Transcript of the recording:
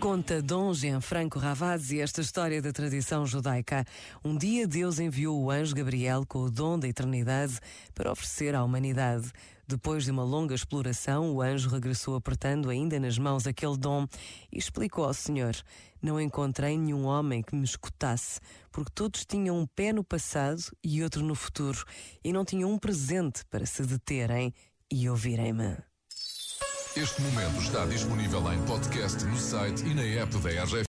Conta Dom Gianfranco Ravazzi esta história da tradição judaica. Um dia Deus enviou o anjo Gabriel com o dom da eternidade para oferecer à humanidade. Depois de uma longa exploração, o anjo regressou apertando ainda nas mãos aquele dom e explicou ao Senhor: Não encontrei nenhum homem que me escutasse, porque todos tinham um pé no passado e outro no futuro, e não tinham um presente para se deterem e ouvirem-me. Este momento está disponível em podcast no site e na app da RGF.